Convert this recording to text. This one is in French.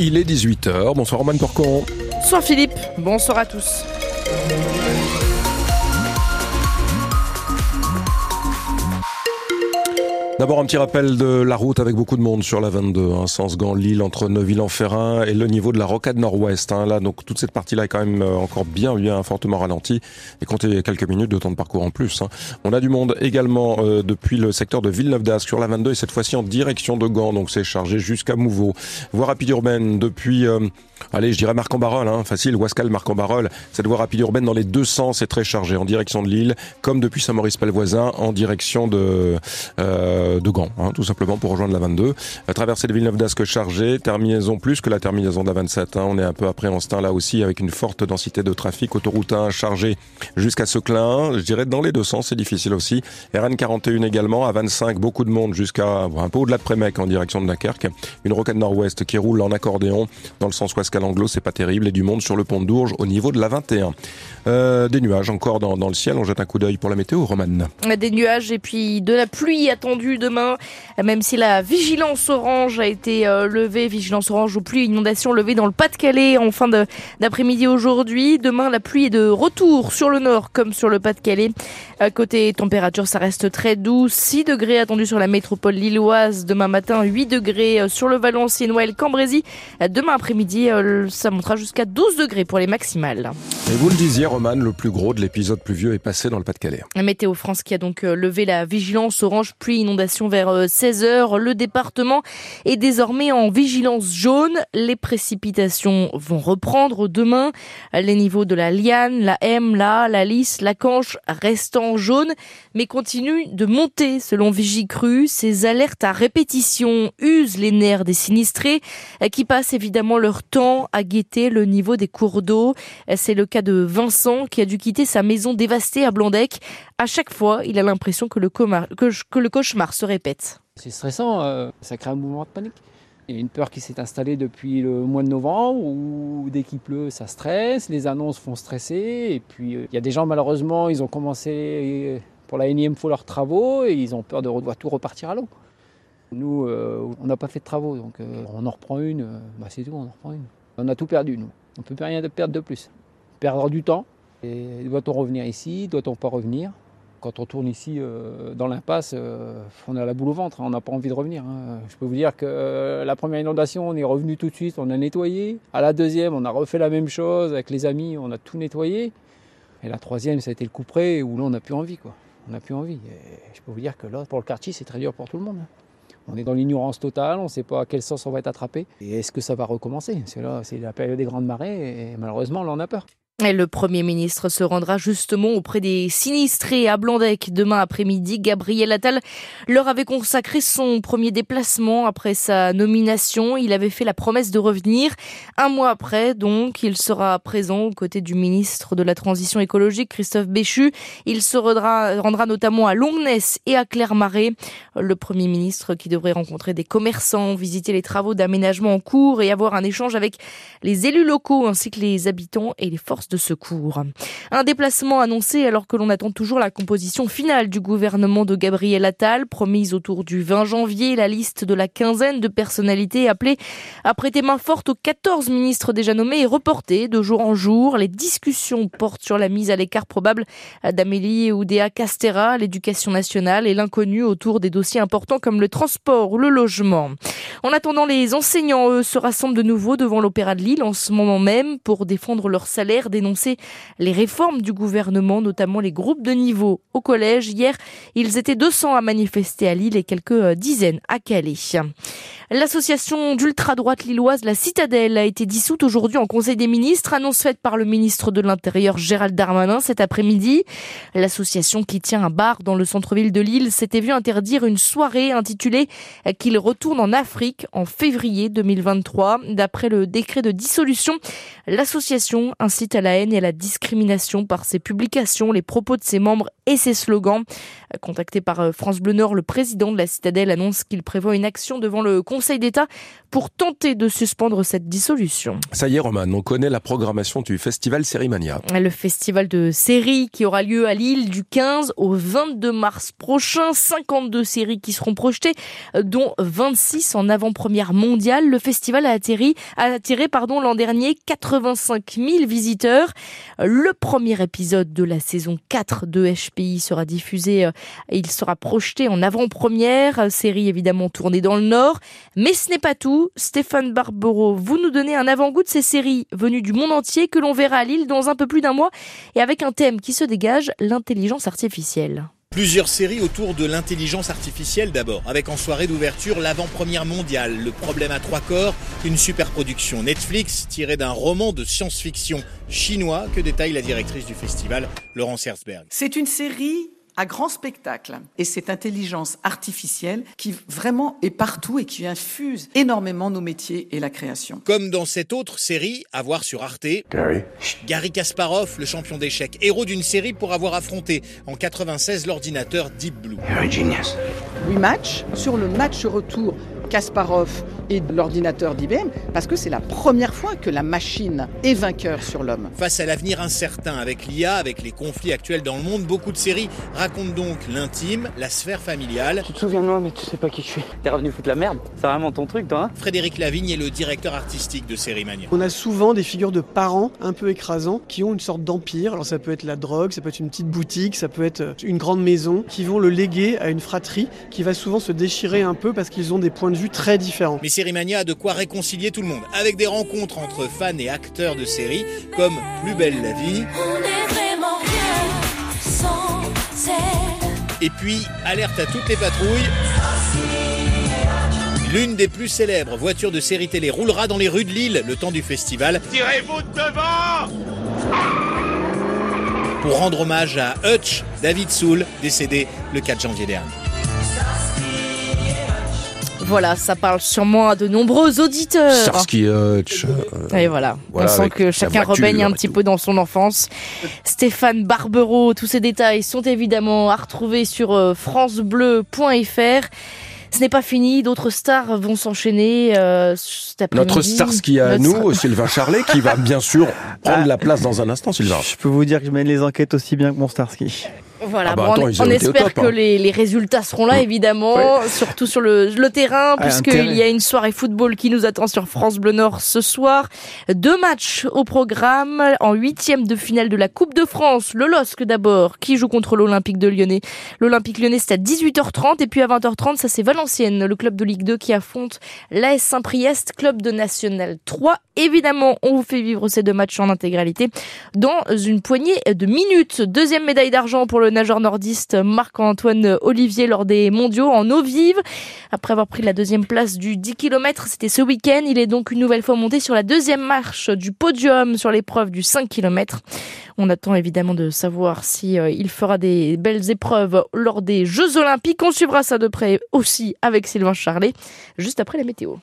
Il est 18h. Bonsoir Roman Porcon. Bonsoir Philippe. Bonsoir à tous. D'abord un petit rappel de la route avec beaucoup de monde sur la 22, hein, sens Gand-Lille entre Neuville-en-Ferrin et le niveau de la rocade nord-ouest. Hein. Là, donc toute cette partie-là est quand même euh, encore bien, bien fortement ralentie et comptez quelques minutes de temps de parcours en plus. Hein. On a du monde également euh, depuis le secteur de Villeneuve d'Ascq sur la 22 et cette fois-ci en direction de Gand, donc c'est chargé jusqu'à Mouveau. Voie rapide urbaine depuis, euh, allez, je dirais Marc-en-Barol, hein, facile, Wascal, Marc-en-Barol. Cette voie rapide urbaine dans les deux sens est très chargée, en direction de Lille, comme depuis Saint-Maurice-Pelvoisin en direction de de Gand, hein, tout simplement pour rejoindre la 22. La traversée Villeneuve d'Ascq chargée, terminaison plus que la terminaison de la 27. Hein. on est un peu après en là aussi avec une forte densité de trafic. Autoroute 1 chargée jusqu'à Seclin, je dirais dans les deux sens, c'est difficile aussi. RN 41 également, à 25, beaucoup de monde jusqu'à un peu au-delà de Prémec en direction de Dunkerque. Une rocade nord-ouest qui roule en accordéon dans le sens ouest anglo c'est pas terrible. Et du monde sur le pont de au niveau de la 21. Euh, des nuages encore dans, dans, le ciel. On jette un coup d'œil pour la météo, Romane. Des nuages et puis de la pluie attendue demain, même si la vigilance orange a été euh, levée, vigilance orange ou pluie inondation levée dans le Pas-de-Calais en fin d'après-midi aujourd'hui. Demain, la pluie est de retour sur le nord comme sur le Pas-de-Calais. Côté température, ça reste très doux. 6 degrés attendus sur la métropole lilloise. Demain matin, 8 degrés euh, sur le Valenciennois et le Cambrésis. Demain après-midi, ça montera jusqu'à 12 degrés pour les maximales. Et vous le disiez, le plus gros de l'épisode pluvieux est passé dans le Pas-de-Calais. Météo France qui a donc euh, levé la vigilance orange pluie inondation vers 16h. Euh, le département est désormais en vigilance jaune. Les précipitations vont reprendre demain. Les niveaux de la Liane, la M, la la Lys, la Canche restent en jaune, mais continuent de monter selon Vigicru. Ces alertes à répétition usent les nerfs des sinistrés euh, qui passent évidemment leur temps à guetter le niveau des cours d'eau. C'est le cas de Vincent qui a dû quitter sa maison dévastée à Blandec. À chaque fois, il a l'impression que, le cauchemar se répète. C'est stressant, euh, ça crée un mouvement de panique. Il y a une peur qui s'est installée depuis le mois de novembre où dès qu'il pleut, ça stresse, les annonces font stresser. Et puis euh, il y a des gens, malheureusement, ils ont commencé euh, pour la énième fois leurs travaux et ils ont peur de voir tout repartir à l'eau. Nous, on n'a pas fait de travaux, donc on en reprend une, bah, c'est tout, on en reprend une. On a tout perdu, nous. On ne peut plus rien perdre de plus. Perdre du temps, et doit-on revenir ici Doit-on pas revenir? Quand on tourne ici euh, dans l'impasse, euh, on a la boule au ventre, hein, on n'a pas envie de revenir. Hein. Je peux vous dire que euh, la première inondation, on est revenu tout de suite, on a nettoyé. À la deuxième, on a refait la même chose avec les amis, on a tout nettoyé. Et la troisième, ça a été le coup où là, on n'a plus envie. On n'a plus envie. je peux vous dire que là, pour le quartier, c'est très dur pour tout le monde. Hein. On est dans l'ignorance totale, on ne sait pas à quel sens on va être attrapé. Et est-ce que ça va recommencer? C'est la période des grandes marées et malheureusement, là, on a peur. Le Premier ministre se rendra justement auprès des sinistrés à Blandec demain après-midi. Gabriel Attal leur avait consacré son premier déplacement après sa nomination. Il avait fait la promesse de revenir. Un mois après, donc, il sera présent aux côtés du ministre de la Transition écologique, Christophe Béchu. Il se rendra, notamment à Longness et à Clermarais. Le Premier ministre qui devrait rencontrer des commerçants, visiter les travaux d'aménagement en cours et avoir un échange avec les élus locaux ainsi que les habitants et les forces de secours. Un déplacement annoncé alors que l'on attend toujours la composition finale du gouvernement de Gabriel Attal, promise autour du 20 janvier. La liste de la quinzaine de personnalités appelées à prêter main forte aux 14 ministres déjà nommés est reportée de jour en jour. Les discussions portent sur la mise à l'écart probable d'Amélie Oudéa Castera, l'éducation nationale et l'inconnu autour des dossiers importants comme le transport ou le logement. En attendant, les enseignants, eux, se rassemblent de nouveau devant l'Opéra de Lille en ce moment même pour défendre leur salaire, dénoncer les réformes du gouvernement, notamment les groupes de niveau au collège. Hier, ils étaient 200 à manifester à Lille et quelques dizaines à Calais. L'association d'ultra-droite lilloise La Citadelle a été dissoute aujourd'hui en Conseil des ministres, annonce faite par le ministre de l'Intérieur Gérald Darmanin cet après-midi. L'association qui tient un bar dans le centre-ville de Lille s'était vue interdire une soirée intitulée Qu'il retourne en Afrique en février 2023. D'après le décret de dissolution, l'association incite à la la haine et la discrimination par ses publications, les propos de ses membres et ses slogans. Contacté par euh, France Bleu Nord, le président de la Citadelle annonce qu'il prévoit une action devant le Conseil d'État pour tenter de suspendre cette dissolution. Ça y est, Roman, on connaît la programmation du festival Sérimania. Le festival de séries qui aura lieu à Lille du 15 au 22 mars prochain. 52 séries qui seront projetées, dont 26 en avant-première mondiale. Le festival a attiré, pardon, l'an dernier 85 000 visiteurs. Le premier épisode de la saison 4 de HPI sera diffusé euh, il sera projeté en avant-première. Série évidemment tournée dans le Nord. Mais ce n'est pas tout. Stéphane Barbero, vous nous donnez un avant-goût de ces séries venues du monde entier que l'on verra à Lille dans un peu plus d'un mois et avec un thème qui se dégage, l'intelligence artificielle. Plusieurs séries autour de l'intelligence artificielle d'abord, avec en soirée d'ouverture l'avant-première mondiale, Le problème à trois corps, une super production Netflix tirée d'un roman de science-fiction chinois que détaille la directrice du festival, Laurence Herzberg. C'est une série à grand spectacle. Et cette intelligence artificielle qui vraiment est partout et qui infuse énormément nos métiers et la création. Comme dans cette autre série, à voir sur Arte, Gary, Gary Kasparov, le champion d'échecs, héros d'une série pour avoir affronté en 96 l'ordinateur Deep Blue. genius. Rematch sur le match retour Kasparov et de l'ordinateur d'IBM, parce que c'est la première fois que la machine est vainqueur sur l'homme. Face à l'avenir incertain avec l'IA, avec les conflits actuels dans le monde, beaucoup de séries racontent donc l'intime, la sphère familiale. Tu te souviens de moi, mais tu sais pas qui je suis. T'es revenu foutre la merde. C'est vraiment ton truc, toi, hein Frédéric Lavigne est le directeur artistique de Série Mania. On a souvent des figures de parents un peu écrasants qui ont une sorte d'empire. Alors ça peut être la drogue, ça peut être une petite boutique, ça peut être une grande maison, qui vont le léguer à une fratrie qui va souvent se déchirer un peu parce qu'ils ont des points de vue très différents. Mais Sérimania a de quoi réconcilier tout le monde, avec des rencontres entre fans et acteurs de séries, comme Plus belle la vie. Et puis, alerte à toutes les patrouilles. L'une des plus célèbres voitures de série télé roulera dans les rues de Lille le temps du festival. Tirez-vous devant Pour rendre hommage à Hutch, David Soul, décédé le 4 janvier dernier. Voilà, ça parle sûrement à de nombreux auditeurs. Starsky Hutch. Euh, et voilà, on sent que chacun rebaigne un petit peu dans son enfance. Stéphane Barbero, tous ces détails sont évidemment à retrouver sur euh, francebleu.fr. Ce n'est pas fini, d'autres stars vont s'enchaîner euh, cet après-midi. Notre Starsky à nous, Sylvain Charlet, qui va bien sûr prendre la place dans un instant, Sylvain. Je peux vous dire que je mène les enquêtes aussi bien que mon Starsky. Voilà, ah bah on, espère que hein. les, les, résultats seront là, évidemment, surtout sur le, le terrain, ah, puisqu'il y a une soirée football qui nous attend sur France Bleu Nord ce soir. Deux matchs au programme, en huitième de finale de la Coupe de France, le LOSC d'abord, qui joue contre l'Olympique de Lyonnais. L'Olympique Lyonnais, c'est à 18h30, et puis à 20h30, ça c'est Valenciennes, le club de Ligue 2 qui affronte l'AS Saint-Priest, club de National 3. Évidemment, on vous fait vivre ces deux matchs en intégralité dans une poignée de minutes. Deuxième médaille d'argent pour le nageur nordiste Marc-Antoine Olivier lors des mondiaux en eau vive. Après avoir pris la deuxième place du 10 km, c'était ce week-end. Il est donc une nouvelle fois monté sur la deuxième marche du podium sur l'épreuve du 5 km. On attend évidemment de savoir si euh, il fera des belles épreuves lors des Jeux Olympiques. On suivra ça de près aussi avec Sylvain Charlet, juste après la météo.